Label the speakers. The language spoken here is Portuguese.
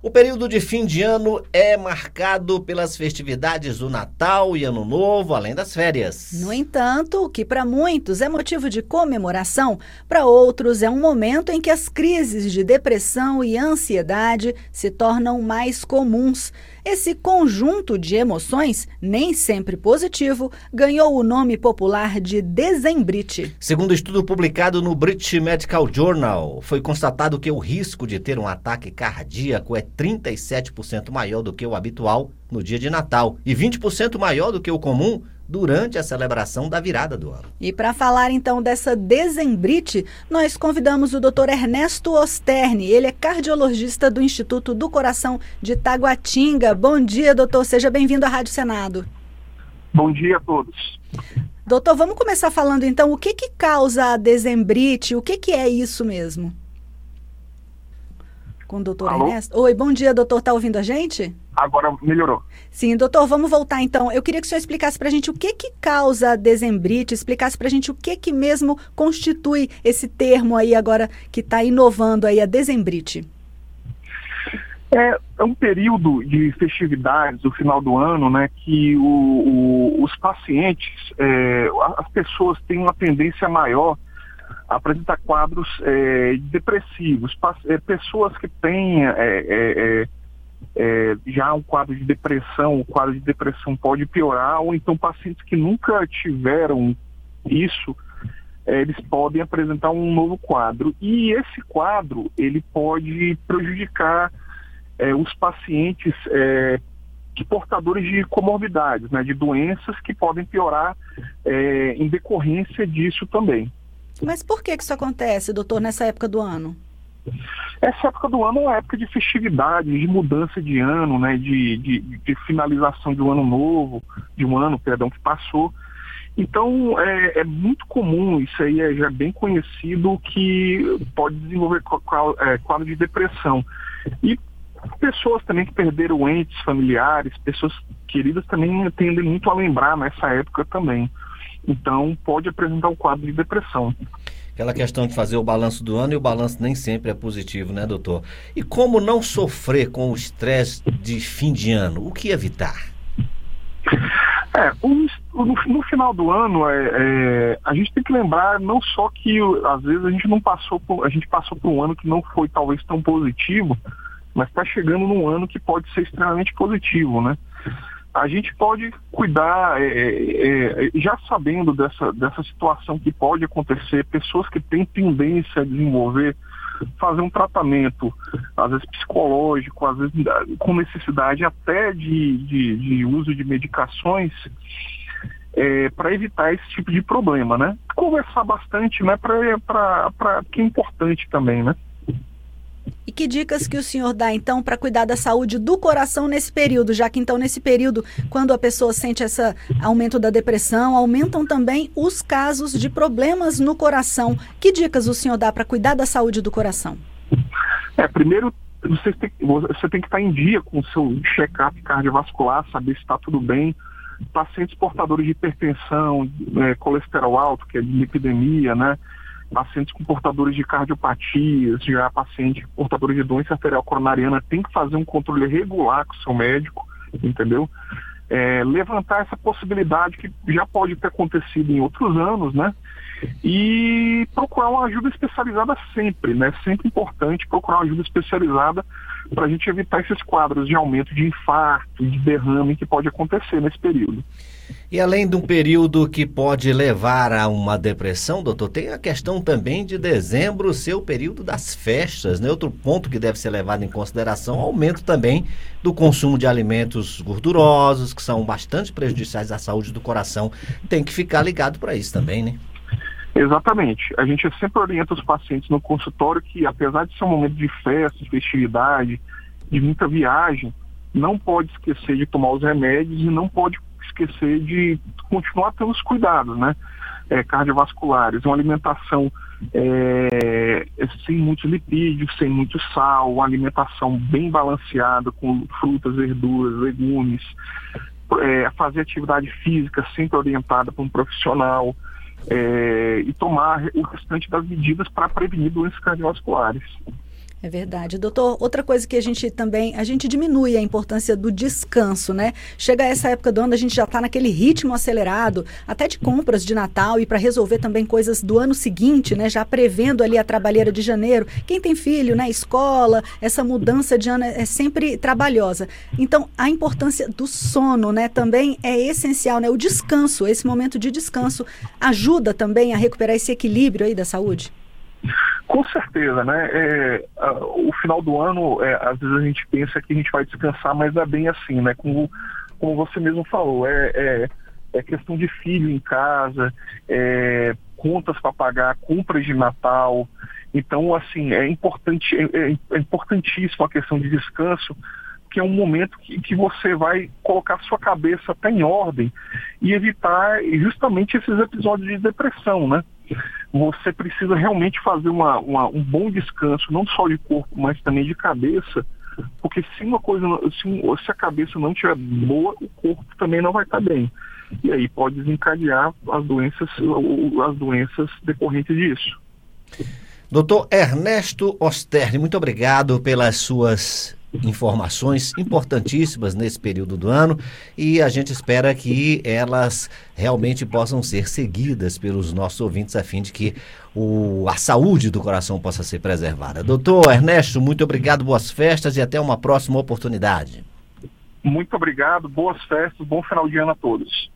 Speaker 1: O período de fim de ano é marcado pelas festividades do Natal e Ano Novo, além das férias.
Speaker 2: No entanto, o que para muitos é motivo de comemoração, para outros é um momento em que as crises de depressão e ansiedade se tornam mais comuns. Esse conjunto de emoções, nem sempre positivo, ganhou o nome popular de dezembrite.
Speaker 1: Segundo estudo publicado no British Medical Journal, foi constatado que o risco de ter um ataque cardíaco é 37% maior do que o habitual no dia de Natal e 20% maior do que o comum durante a celebração da virada do ano.
Speaker 2: E para falar então dessa dezembrite, nós convidamos o Dr. Ernesto Osterni. Ele é cardiologista do Instituto do Coração de Taguatinga. Bom dia, doutor. Seja bem-vindo à Rádio Senado.
Speaker 3: Bom dia a todos.
Speaker 2: Doutor, vamos começar falando então o que, que causa a dezembrite, o que, que é isso mesmo? Com o doutor
Speaker 3: Alô?
Speaker 2: Ernesto. Oi, bom dia, doutor. Está ouvindo a gente?
Speaker 3: Agora melhorou.
Speaker 2: Sim, doutor, vamos voltar então. Eu queria que o senhor explicasse para a gente o que que causa a dezembrite, explicasse para a gente o que que mesmo constitui esse termo aí agora que está inovando aí a dezembrite.
Speaker 3: É, é um período de festividades do final do ano, né, que o, o, os pacientes, é, as pessoas têm uma tendência maior a apresentar quadros é, depressivos. É, pessoas que têm é, é, é, é, já um quadro de depressão, o quadro de depressão pode piorar, ou então pacientes que nunca tiveram isso, é, eles podem apresentar um novo quadro. E esse quadro, ele pode prejudicar é, os pacientes é, que portadores de comorbidades, né, de doenças que podem piorar é, em decorrência disso também.
Speaker 2: Mas por que que isso acontece, doutor, nessa época do ano?
Speaker 3: Essa época do ano é uma época de festividade, de mudança de ano, né, de, de, de finalização de um ano novo, de um ano, perdão, que passou. Então é, é muito comum, isso aí é já bem conhecido, que pode desenvolver é, quadro de depressão. E pessoas também que perderam entes familiares, pessoas queridas também tendem muito a lembrar nessa época também. Então pode apresentar um quadro de depressão.
Speaker 1: Aquela questão de fazer o balanço do ano e o balanço nem sempre é positivo, né, doutor? E como não sofrer com o estresse de fim de ano? O que evitar?
Speaker 3: É, o- no, no final do ano, é, é, a gente tem que lembrar não só que às vezes a gente não passou por, a gente passou por um ano que não foi talvez tão positivo, mas está chegando num ano que pode ser extremamente positivo, né? A gente pode cuidar, é, é, é, já sabendo dessa, dessa situação que pode acontecer, pessoas que têm tendência a desenvolver, fazer um tratamento, às vezes psicológico, às vezes com necessidade até de, de, de uso de medicações, para evitar esse tipo de problema, né? Conversar bastante, né? Para que é importante também, né?
Speaker 2: E que dicas que o senhor dá, então, para cuidar da saúde do coração nesse período? Já que, então, nesse período, quando a pessoa sente esse aumento da depressão, aumentam também os casos de problemas no coração. Que dicas o senhor dá para cuidar da saúde do coração?
Speaker 3: É, primeiro, você tem, você tem que estar em dia com o seu check-up cardiovascular, saber se está tudo bem. Pacientes portadores de hipertensão, é, colesterol alto, que é de lipidemia, né? Pacientes com portadores de cardiopatias, já pacientes portadores de doença arterial coronariana, tem que fazer um controle regular com o seu médico, entendeu? É, levantar essa possibilidade que já pode ter acontecido em outros anos, né? E procurar uma ajuda especializada sempre, né? Sempre importante procurar uma ajuda especializada para a gente evitar esses quadros de aumento de infarto, de derrame que pode acontecer nesse período.
Speaker 1: E além de um período que pode levar a uma depressão, doutor, tem a questão também de dezembro ser o período das festas, né? Outro ponto que deve ser levado em consideração aumento também do consumo de alimentos gordurosos, que são bastante prejudiciais à saúde do coração. Tem que ficar ligado para isso também, né?
Speaker 3: Exatamente. A gente sempre orienta os pacientes no consultório que, apesar de ser um momento de festa, de festividade, de muita viagem, não pode esquecer de tomar os remédios e não pode esquecer de continuar tendo os cuidados, né? É, cardiovasculares, uma alimentação é, sem muitos lipídios, sem muito sal, uma alimentação bem balanceada com frutas, verduras, legumes, é, fazer atividade física sempre orientada por um profissional é, e tomar o restante das medidas para prevenir doenças cardiovasculares.
Speaker 2: É verdade. Doutor, outra coisa que a gente também, a gente diminui a importância do descanso, né? Chega essa época do ano, a gente já está naquele ritmo acelerado, até de compras de Natal e para resolver também coisas do ano seguinte, né? Já prevendo ali a trabalheira de janeiro. Quem tem filho, né? Escola, essa mudança de ano é sempre trabalhosa. Então, a importância do sono, né? Também é essencial, né? O descanso, esse momento de descanso, ajuda também a recuperar esse equilíbrio aí da saúde?
Speaker 3: Com certeza, né? É, a, o final do ano, é, às vezes a gente pensa que a gente vai descansar, mas é bem assim, né? Como, como você mesmo falou, é, é, é questão de filho em casa, é, contas para pagar, compras de Natal. Então, assim, é importante, é, é, é importantíssimo a questão de descanso, que é um momento que, que você vai colocar sua cabeça até em ordem e evitar justamente esses episódios de depressão, né? Você precisa realmente fazer uma, uma, um bom descanso, não só de corpo, mas também de cabeça, porque se uma coisa, se, se a cabeça não estiver boa, o corpo também não vai estar bem. E aí pode desencadear as doenças, as doenças decorrentes disso.
Speaker 1: Doutor Ernesto Osterni, muito obrigado pelas suas informações importantíssimas nesse período do ano e a gente espera que elas realmente possam ser seguidas pelos nossos ouvintes a fim de que o, a saúde do coração possa ser preservada. Doutor Ernesto, muito obrigado, boas festas e até uma próxima oportunidade.
Speaker 3: Muito obrigado, boas festas, bom final de ano a todos.